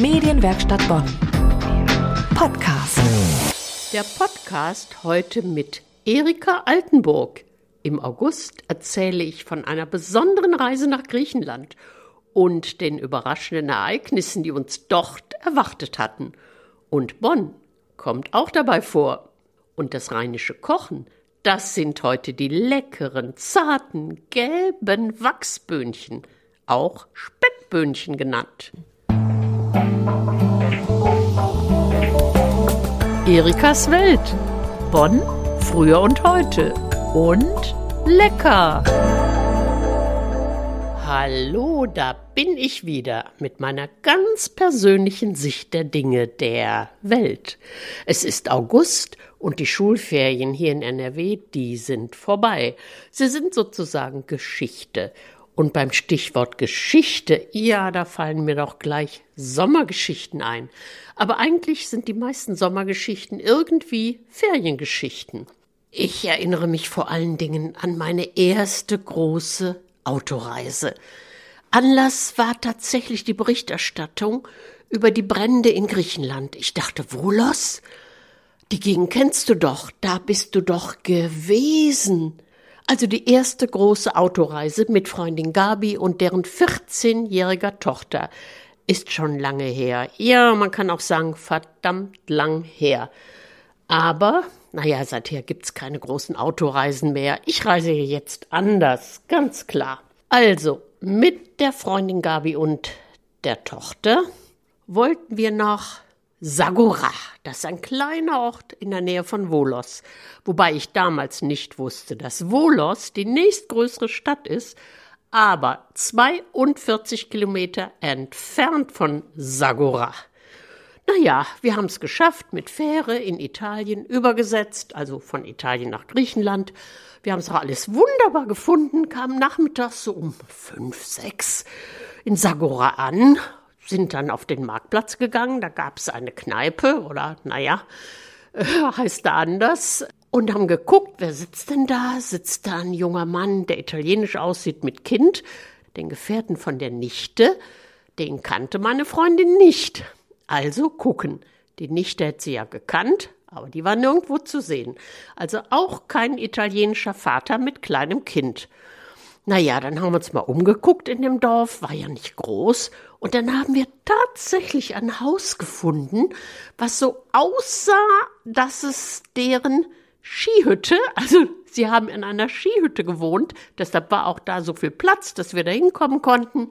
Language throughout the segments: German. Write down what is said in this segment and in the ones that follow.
Medienwerkstatt Bonn. Podcast. Der Podcast heute mit Erika Altenburg. Im August erzähle ich von einer besonderen Reise nach Griechenland und den überraschenden Ereignissen, die uns dort erwartet hatten. Und Bonn kommt auch dabei vor. Und das rheinische Kochen, das sind heute die leckeren, zarten, gelben Wachsböhnchen, auch Speckböhnchen genannt. Erikas Welt. Bonn, früher und heute. Und lecker. Hallo, da bin ich wieder mit meiner ganz persönlichen Sicht der Dinge der Welt. Es ist August und die Schulferien hier in NRW, die sind vorbei. Sie sind sozusagen Geschichte. Und beim Stichwort Geschichte, ja, da fallen mir doch gleich Sommergeschichten ein. Aber eigentlich sind die meisten Sommergeschichten irgendwie Feriengeschichten. Ich erinnere mich vor allen Dingen an meine erste große Autoreise. Anlass war tatsächlich die Berichterstattung über die Brände in Griechenland. Ich dachte, Volos? Die Gegend kennst du doch, da bist du doch gewesen. Also die erste große Autoreise mit Freundin Gabi und deren 14-jähriger Tochter ist schon lange her. Ja, man kann auch sagen, verdammt lang her. Aber, naja, seither gibt's keine großen Autoreisen mehr. Ich reise jetzt anders, ganz klar. Also, mit der Freundin Gabi und der Tochter wollten wir nach Sagora, das ist ein kleiner Ort in der Nähe von Volos, wobei ich damals nicht wusste, dass Volos die nächstgrößere Stadt ist, aber 42 Kilometer entfernt von Sagora. Naja, wir haben es geschafft, mit Fähre in Italien übergesetzt, also von Italien nach Griechenland. Wir haben es auch alles wunderbar gefunden, kamen nachmittags so um fünf, sechs in Sagora an, sind dann auf den Marktplatz gegangen, da gab es eine Kneipe oder naja, äh, heißt da anders. Und haben geguckt, wer sitzt denn da? Sitzt da ein junger Mann, der italienisch aussieht mit Kind, den Gefährten von der Nichte. Den kannte meine Freundin nicht. Also gucken. Die Nichte hätte sie ja gekannt, aber die war nirgendwo zu sehen. Also auch kein italienischer Vater mit kleinem Kind. Naja, dann haben wir uns mal umgeguckt in dem Dorf, war ja nicht groß. Und dann haben wir tatsächlich ein Haus gefunden, was so aussah, dass es deren Skihütte, also sie haben in einer Skihütte gewohnt, deshalb war auch da so viel Platz, dass wir da hinkommen konnten.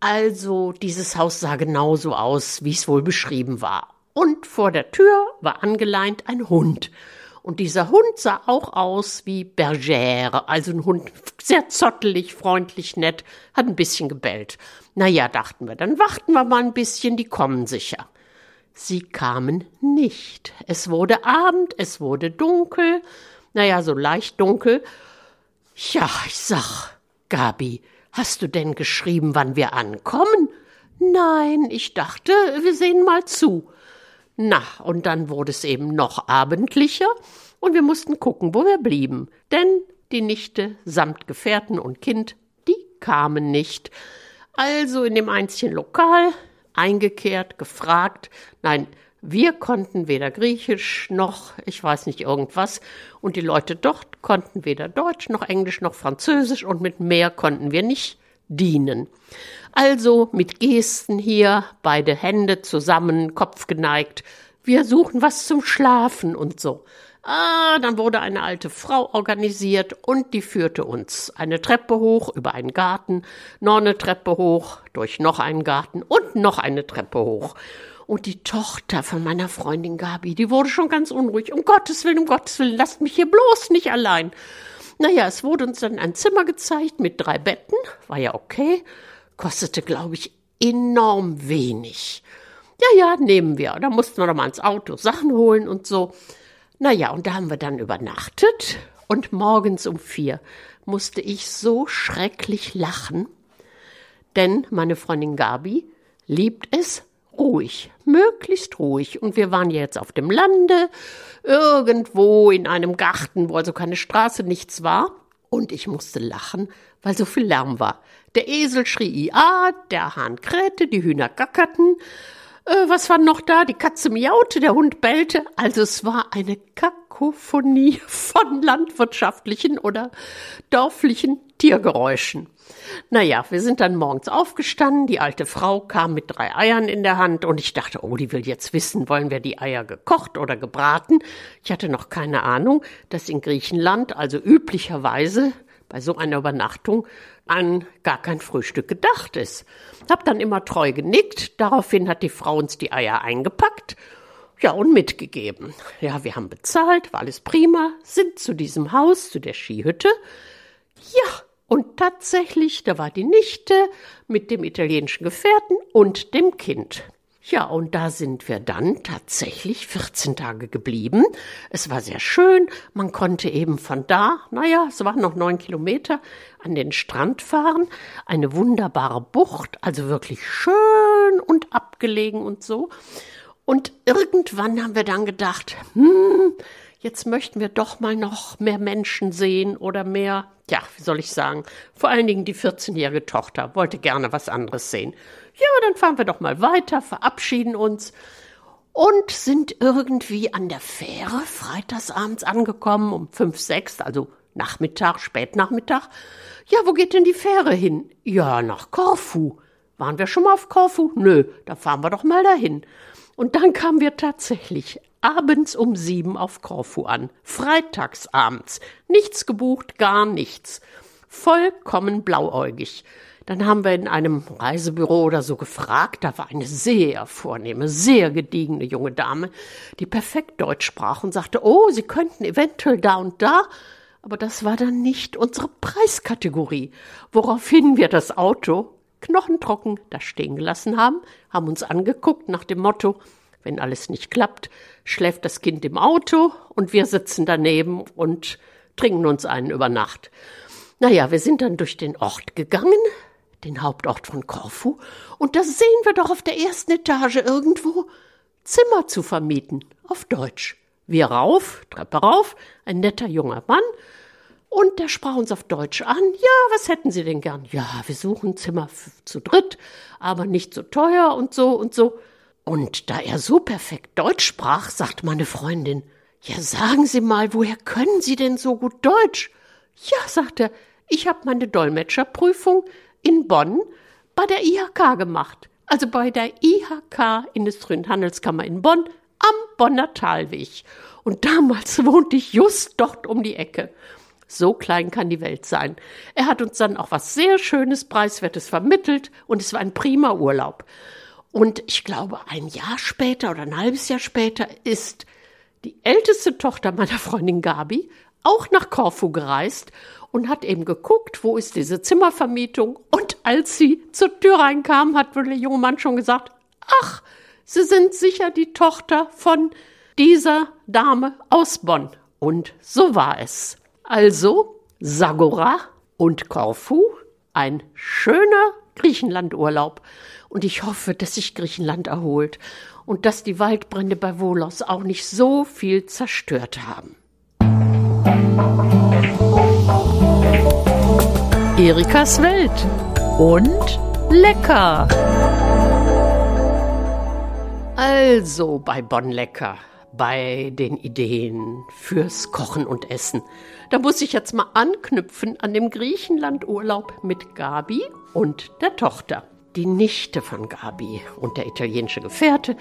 Also dieses Haus sah genauso aus, wie es wohl beschrieben war. Und vor der Tür war angeleint ein Hund. Und dieser Hund sah auch aus wie Bergère, also ein Hund, sehr zottelig, freundlich, nett, hat ein bisschen gebellt. Na ja, dachten wir, dann warten wir mal ein bisschen, die kommen sicher. Sie kamen nicht. Es wurde Abend, es wurde dunkel, na ja, so leicht dunkel. Ja, ich sag, Gabi, hast du denn geschrieben, wann wir ankommen? Nein, ich dachte, wir sehen mal zu. Na, und dann wurde es eben noch abendlicher und wir mussten gucken, wo wir blieben. Denn die Nichte samt Gefährten und Kind, die kamen nicht. Also in dem einzigen Lokal eingekehrt, gefragt. Nein, wir konnten weder Griechisch noch, ich weiß nicht, irgendwas. Und die Leute dort konnten weder Deutsch noch Englisch noch Französisch und mit mehr konnten wir nicht dienen. Also mit Gesten hier, beide Hände zusammen, Kopf geneigt. Wir suchen was zum Schlafen und so. Ah, dann wurde eine alte Frau organisiert und die führte uns eine Treppe hoch über einen Garten, noch eine Treppe hoch, durch noch einen Garten und noch eine Treppe hoch. Und die Tochter von meiner Freundin Gabi, die wurde schon ganz unruhig. Um Gottes Willen, um Gottes Willen, lasst mich hier bloß nicht allein. Naja, es wurde uns dann ein Zimmer gezeigt mit drei Betten, war ja okay kostete, glaube ich, enorm wenig. Ja, ja, nehmen wir. Da mussten wir doch mal ins Auto Sachen holen und so. Naja, und da haben wir dann übernachtet und morgens um vier musste ich so schrecklich lachen, denn meine Freundin Gabi liebt es ruhig, möglichst ruhig. Und wir waren jetzt auf dem Lande, irgendwo in einem Garten, wo also keine Straße, nichts war. Und ich musste lachen, weil so viel Lärm war. Der Esel schrie IA, der Hahn krähte, die Hühner gackerten. Äh, was war noch da? Die Katze miaute, der Hund bellte. Also es war eine Kakophonie von landwirtschaftlichen oder dörflichen Tiergeräuschen. Naja, wir sind dann morgens aufgestanden, die alte Frau kam mit drei Eiern in der Hand und ich dachte, oh, die will jetzt wissen, wollen wir die Eier gekocht oder gebraten? Ich hatte noch keine Ahnung, dass in Griechenland, also üblicherweise bei so einer Übernachtung, an gar kein Frühstück gedacht ist. Hab dann immer treu genickt, daraufhin hat die Frau uns die Eier eingepackt ja, und mitgegeben. Ja, wir haben bezahlt, war alles prima, sind zu diesem Haus, zu der Skihütte. Ja, und tatsächlich, da war die Nichte mit dem italienischen Gefährten und dem Kind. Ja, und da sind wir dann tatsächlich 14 Tage geblieben. Es war sehr schön. Man konnte eben von da, naja, es waren noch neun Kilometer, an den Strand fahren. Eine wunderbare Bucht, also wirklich schön und abgelegen und so. Und irgendwann haben wir dann gedacht, hm, jetzt möchten wir doch mal noch mehr Menschen sehen oder mehr, ja, wie soll ich sagen, vor allen Dingen die 14-jährige Tochter wollte gerne was anderes sehen. Ja, dann fahren wir doch mal weiter, verabschieden uns und sind irgendwie an der Fähre freitagsabends angekommen um fünf, sechs, also Nachmittag, Spätnachmittag. Ja, wo geht denn die Fähre hin? Ja, nach Korfu. Waren wir schon mal auf Korfu? Nö, da fahren wir doch mal dahin. Und dann kamen wir tatsächlich abends um sieben auf Korfu an. Freitagsabends. Nichts gebucht, gar nichts. Vollkommen blauäugig. Dann haben wir in einem Reisebüro oder so gefragt. Da war eine sehr vornehme, sehr gediegene junge Dame, die perfekt Deutsch sprach und sagte, oh, Sie könnten eventuell da und da. Aber das war dann nicht unsere Preiskategorie. Woraufhin wir das Auto knochentrocken da stehen gelassen haben, haben uns angeguckt nach dem Motto, wenn alles nicht klappt, schläft das Kind im Auto und wir sitzen daneben und trinken uns einen über Nacht. Naja, wir sind dann durch den Ort gegangen, den Hauptort von Korfu, und da sehen wir doch auf der ersten Etage irgendwo Zimmer zu vermieten, auf Deutsch. Wir rauf, Treppe rauf, ein netter junger Mann, und der sprach uns auf Deutsch an. Ja, was hätten Sie denn gern? Ja, wir suchen Zimmer zu dritt, aber nicht so teuer und so und so. Und da er so perfekt Deutsch sprach, sagte meine Freundin, ja, sagen Sie mal, woher können Sie denn so gut Deutsch? Ja, sagte er, ich habe meine Dolmetscherprüfung in Bonn bei der IHK gemacht. Also bei der IHK Industrie- und Handelskammer in Bonn am Bonner Talweg. Und damals wohnte ich just dort um die Ecke. So klein kann die Welt sein. Er hat uns dann auch was sehr Schönes, Preiswertes vermittelt und es war ein prima Urlaub. Und ich glaube, ein Jahr später oder ein halbes Jahr später ist die älteste Tochter meiner Freundin Gabi auch nach Korfu gereist und hat eben geguckt, wo ist diese Zimmervermietung. Und als sie zur Tür reinkam, hat wohl der junge Mann schon gesagt, ach, Sie sind sicher die Tochter von dieser Dame aus Bonn. Und so war es. Also Sagora und Korfu, ein schöner Griechenlandurlaub. Und ich hoffe, dass sich Griechenland erholt und dass die Waldbrände bei Volos auch nicht so viel zerstört haben. Erikas Welt und lecker. Also bei Bonn lecker bei den Ideen fürs Kochen und Essen. Da muss ich jetzt mal anknüpfen an dem Griechenlandurlaub mit Gabi und der Tochter. Die Nichte von Gabi und der italienische Gefährte,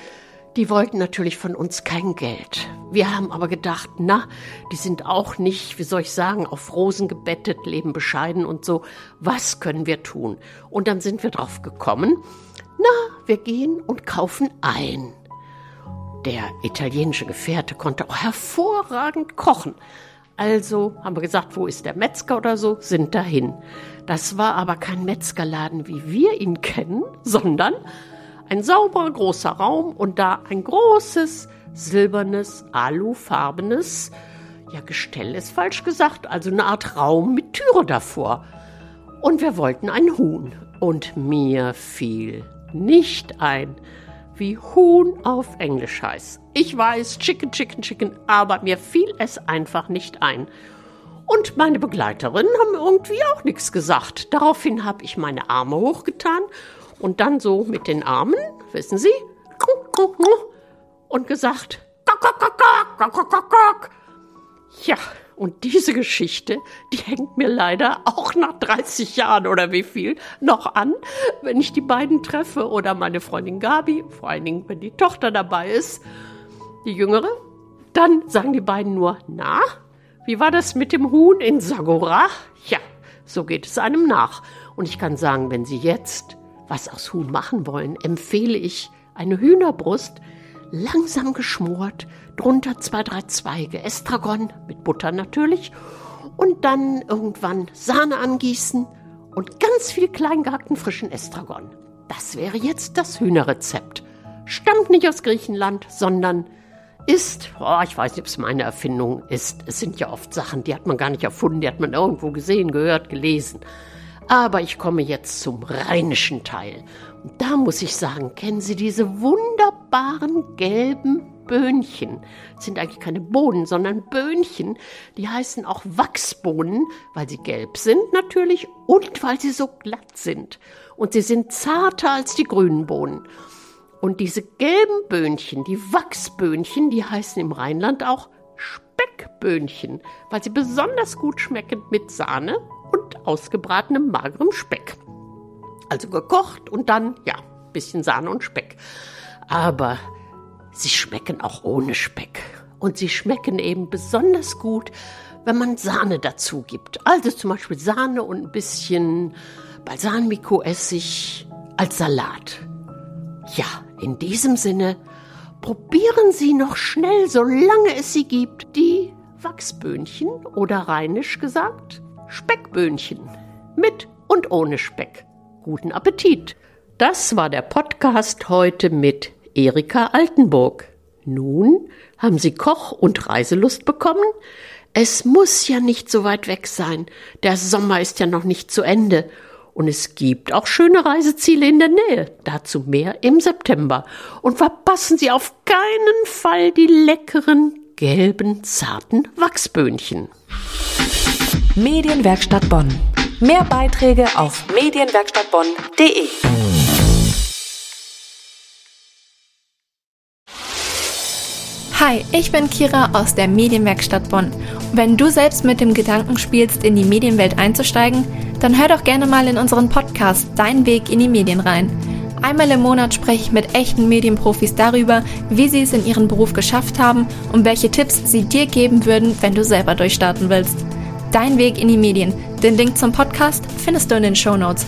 die wollten natürlich von uns kein Geld. Wir haben aber gedacht, na, die sind auch nicht, wie soll ich sagen, auf Rosen gebettet, leben bescheiden und so. Was können wir tun? Und dann sind wir drauf gekommen, na, wir gehen und kaufen ein. Der italienische Gefährte konnte auch hervorragend kochen. Also haben wir gesagt, wo ist der Metzger oder so, sind dahin. Das war aber kein Metzgerladen, wie wir ihn kennen, sondern ein sauberer großer Raum und da ein großes silbernes, alufarbenes, ja Gestell ist falsch gesagt, also eine Art Raum mit Türe davor. Und wir wollten ein Huhn. Und mir fiel nicht ein, wie Huhn auf Englisch heißt. Ich weiß, Chicken, Chicken, Chicken, aber mir fiel es einfach nicht ein. Und meine Begleiterinnen haben irgendwie auch nichts gesagt. Daraufhin habe ich meine Arme hochgetan und dann so mit den Armen, wissen Sie, und gesagt, ja, und diese Geschichte, die hängt mir leider auch nach 30 Jahren oder wie viel noch an, wenn ich die beiden treffe oder meine Freundin Gabi, vor allen Dingen, wenn die Tochter dabei ist, die jüngere. Dann sagen die beiden nur, na, wie war das mit dem Huhn in Sagora? Ja, so geht es einem nach. Und ich kann sagen, wenn Sie jetzt was aus Huhn machen wollen, empfehle ich eine Hühnerbrust, langsam geschmort, drunter zwei, drei Zweige Estragon mit Butter natürlich und dann irgendwann Sahne angießen und ganz viel kleingehackten frischen Estragon. Das wäre jetzt das Hühnerrezept. Stammt nicht aus Griechenland, sondern ist, oh, ich weiß nicht, ob es meine Erfindung ist. Es sind ja oft Sachen, die hat man gar nicht erfunden, die hat man irgendwo gesehen, gehört, gelesen. Aber ich komme jetzt zum rheinischen Teil. Da muss ich sagen, kennen Sie diese wunderbaren gelben Böhnchen? Das sind eigentlich keine Bohnen, sondern Böhnchen. Die heißen auch Wachsbohnen, weil sie gelb sind natürlich und weil sie so glatt sind. Und sie sind zarter als die grünen Bohnen. Und diese gelben Böhnchen, die Wachsböhnchen, die heißen im Rheinland auch Speckböhnchen, weil sie besonders gut schmecken mit Sahne und ausgebratenem magerem Speck. Also gekocht und dann, ja, bisschen Sahne und Speck. Aber sie schmecken auch ohne Speck. Und sie schmecken eben besonders gut, wenn man Sahne dazu gibt. Also zum Beispiel Sahne und ein bisschen Balsamico-Essig als Salat. Ja, in diesem Sinne, probieren Sie noch schnell, solange es sie gibt, die Wachsböhnchen oder rheinisch gesagt Speckböhnchen. Mit und ohne Speck. Guten Appetit. Das war der Podcast heute mit Erika Altenburg. Nun haben Sie Koch- und Reiselust bekommen? Es muss ja nicht so weit weg sein. Der Sommer ist ja noch nicht zu Ende. Und es gibt auch schöne Reiseziele in der Nähe. Dazu mehr im September. Und verpassen Sie auf keinen Fall die leckeren, gelben, zarten Wachsböhnchen. Medienwerkstatt Bonn. Mehr Beiträge auf medienwerkstattbonn.de. Hi, ich bin Kira aus der Medienwerkstatt Bonn. wenn du selbst mit dem Gedanken spielst, in die Medienwelt einzusteigen, dann hör doch gerne mal in unseren Podcast Dein Weg in die Medien rein. Einmal im Monat spreche ich mit echten Medienprofis darüber, wie sie es in ihrem Beruf geschafft haben und welche Tipps sie dir geben würden, wenn du selber durchstarten willst. Dein Weg in die Medien. Den Link zum Podcast findest du in den Show Notes.